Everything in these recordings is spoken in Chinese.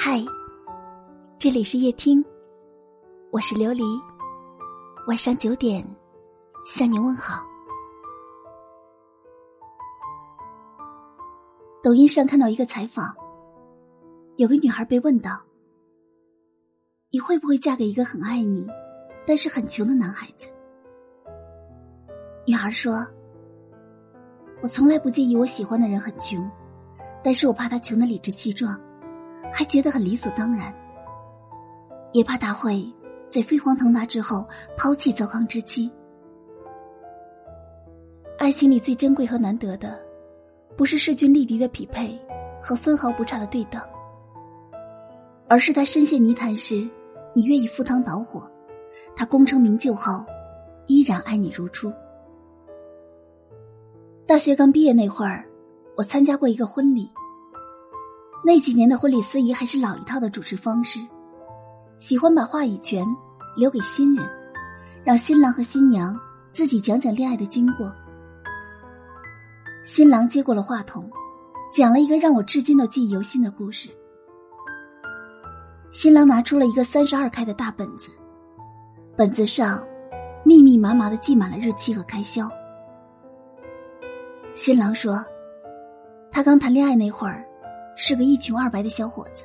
嗨，这里是夜听，我是琉璃。晚上九点向你问好。抖音上看到一个采访，有个女孩被问到：“你会不会嫁给一个很爱你，但是很穷的男孩子？”女孩说：“我从来不介意我喜欢的人很穷，但是我怕他穷的理直气壮。”还觉得很理所当然，也怕他会在飞黄腾达之后抛弃糟糠之妻。爱情里最珍贵和难得的，不是势均力敌的匹配和分毫不差的对等，而是他深陷泥潭时，你愿意赴汤蹈火；他功成名就后，依然爱你如初。大学刚毕业那会儿，我参加过一个婚礼。那几年的婚礼司仪还是老一套的主持方式，喜欢把话语权留给新人，让新郎和新娘自己讲讲恋爱的经过。新郎接过了话筒，讲了一个让我至今都记忆犹新的故事。新郎拿出了一个三十二开的大本子，本子上密密麻麻的记满了日期和开销。新郎说，他刚谈恋爱那会儿。是个一穷二白的小伙子，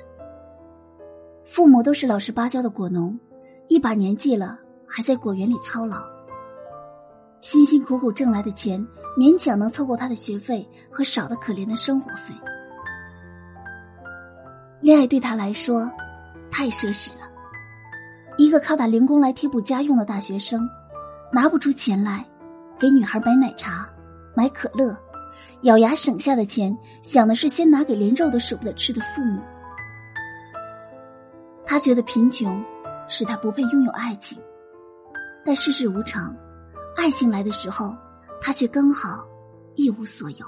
父母都是老实巴交的果农，一把年纪了还在果园里操劳，辛辛苦苦挣来的钱勉强能凑够他的学费和少的可怜的生活费。恋爱对他来说太奢侈了，一个靠打零工来贴补家用的大学生，拿不出钱来给女孩买奶茶、买可乐。咬牙省下的钱，想的是先拿给连肉都舍不得吃的父母。他觉得贫穷使他不配拥有爱情，但世事无常，爱情来的时候，他却刚好一无所有。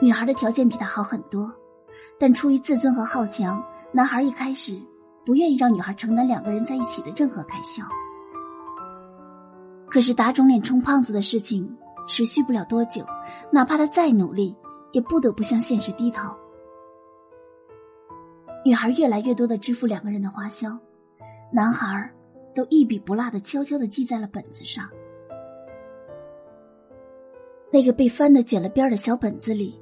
女孩的条件比他好很多，但出于自尊和好强，男孩一开始不愿意让女孩承担两个人在一起的任何开销。可是打肿脸充胖子的事情。持续不了多久，哪怕他再努力，也不得不向现实低头。女孩越来越多的支付两个人的花销，男孩都一笔不落的悄悄的记在了本子上。那个被翻的卷了边的小本子里，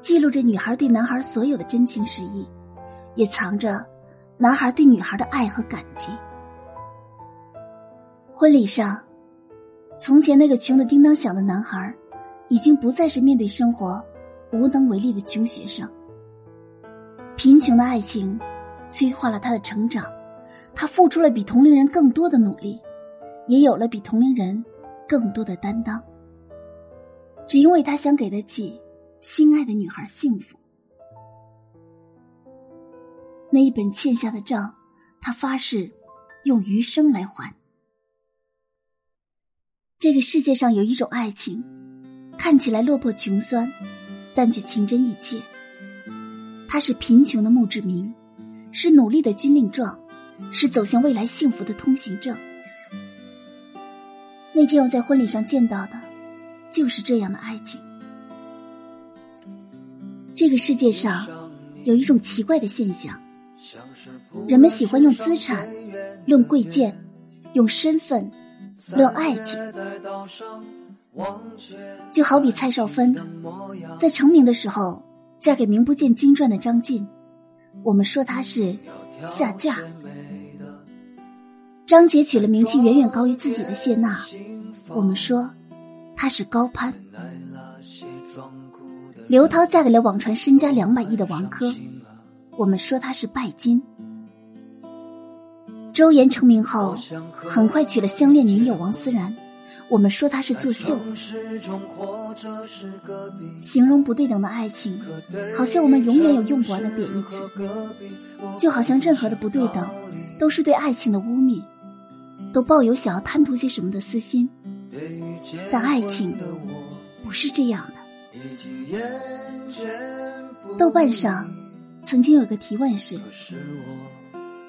记录着女孩对男孩所有的真情实意，也藏着男孩对女孩的爱和感激。婚礼上。从前那个穷的叮当响的男孩，已经不再是面对生活无能为力的穷学生。贫穷的爱情，催化了他的成长，他付出了比同龄人更多的努力，也有了比同龄人更多的担当。只因为他想给得起心爱的女孩幸福。那一本欠下的账，他发誓用余生来还。这个世界上有一种爱情，看起来落魄穷酸，但却情真意切。它是贫穷的墓志铭，是努力的军令状，是走向未来幸福的通行证。那天我在婚礼上见到的，就是这样的爱情。这个世界上有一种奇怪的现象，人们喜欢用资产论贵贱，用身份。论爱情，就好比蔡少芬在成名的时候嫁给名不见经传的张晋，我们说她是下嫁；张杰娶了名气远远高于自己的谢娜，我们说她是高攀；刘涛嫁给了网传身家两百亿的王珂，我们说她是拜金。周岩成名后，很快娶了相恋女友王思然。我们说他是作秀。形容不对等的爱情，好像我们永远有用不完的贬义词，就好像任何的不对等，都是对爱情的污蔑，都抱有想要贪图些什么的私心。但爱情不是这样的。豆瓣上曾经有个提问是。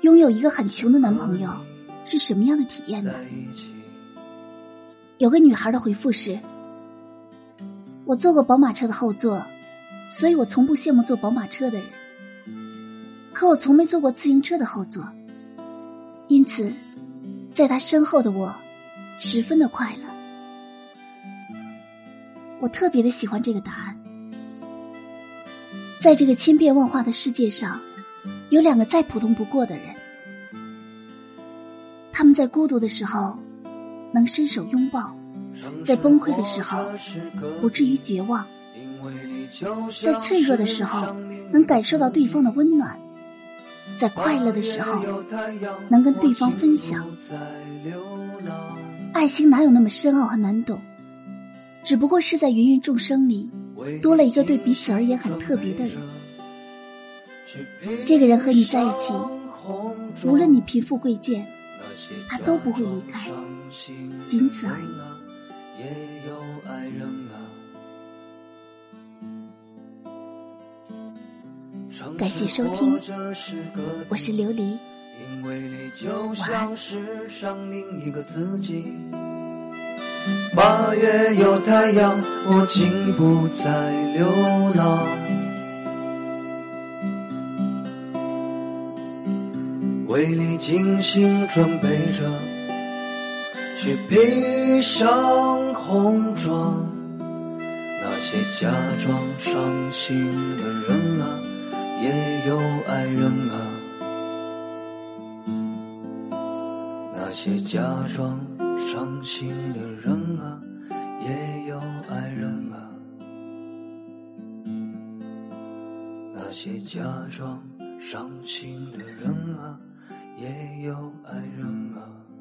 拥有一个很穷的男朋友是什么样的体验呢？有个女孩的回复是：“我坐过宝马车的后座，所以我从不羡慕坐宝马车的人。可我从没坐过自行车的后座，因此，在他身后的我，十分的快乐。我特别的喜欢这个答案。在这个千变万化的世界上，有两个再普通不过的人，他们在孤独的时候能伸手拥抱，在崩溃的时候不至于绝望，在脆弱的时候能感受到对方的温暖。在快乐的时候，能跟对方分享。爱情哪有那么深奥和难懂？只不过是在芸芸众生里，多了一个对彼此而言很特别的人。这个人和你在一起，无论你贫富贵贱，他都不会离开，仅此而已。感谢收听，我是琉璃。因为你就像是上另一个自己。八月有太阳，我竟不再流浪。为你精心准备着，去披上红妆。那些假装伤心的人啊。也有爱人啊，那些假装伤心的人啊，也有爱人啊，那些假装伤心的人啊，也有爱人啊。